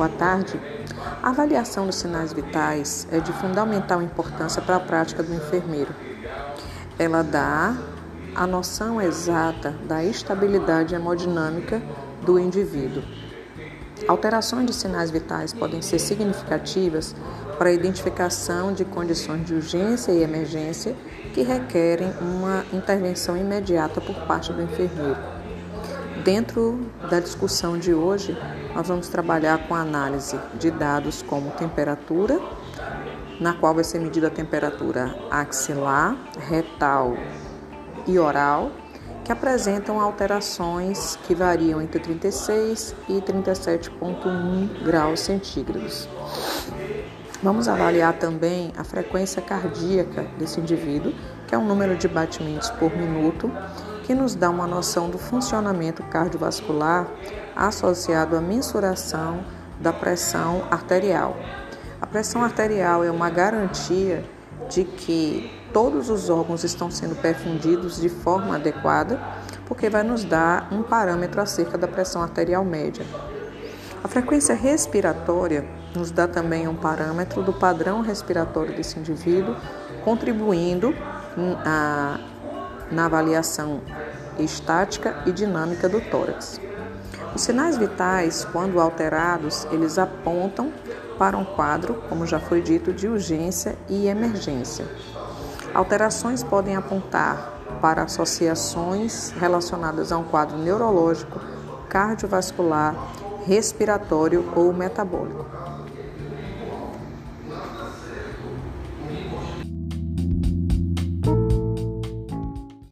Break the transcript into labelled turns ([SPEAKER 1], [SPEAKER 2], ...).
[SPEAKER 1] Boa tarde. A avaliação dos sinais vitais é de fundamental importância para a prática do enfermeiro. Ela dá a noção exata da estabilidade hemodinâmica do indivíduo. Alterações de sinais vitais podem ser significativas para a identificação de condições de urgência e emergência que requerem uma intervenção imediata por parte do enfermeiro. Dentro da discussão de hoje, nós vamos trabalhar com a análise de dados como temperatura, na qual vai ser medida a temperatura axilar, retal e oral, que apresentam alterações que variam entre 36 e 37,1 graus centígrados. Vamos avaliar também a frequência cardíaca desse indivíduo, que é o número de batimentos por minuto, que nos dá uma noção do funcionamento cardiovascular associado à mensuração da pressão arterial. A pressão arterial é uma garantia de que todos os órgãos estão sendo perfundidos de forma adequada, porque vai nos dar um parâmetro acerca da pressão arterial média. A frequência respiratória nos dá também um parâmetro do padrão respiratório desse indivíduo, contribuindo a na avaliação estática e dinâmica do tórax. Os sinais vitais, quando alterados, eles apontam para um quadro, como já foi dito, de urgência e emergência. Alterações podem apontar para associações relacionadas a um quadro neurológico, cardiovascular, respiratório ou metabólico.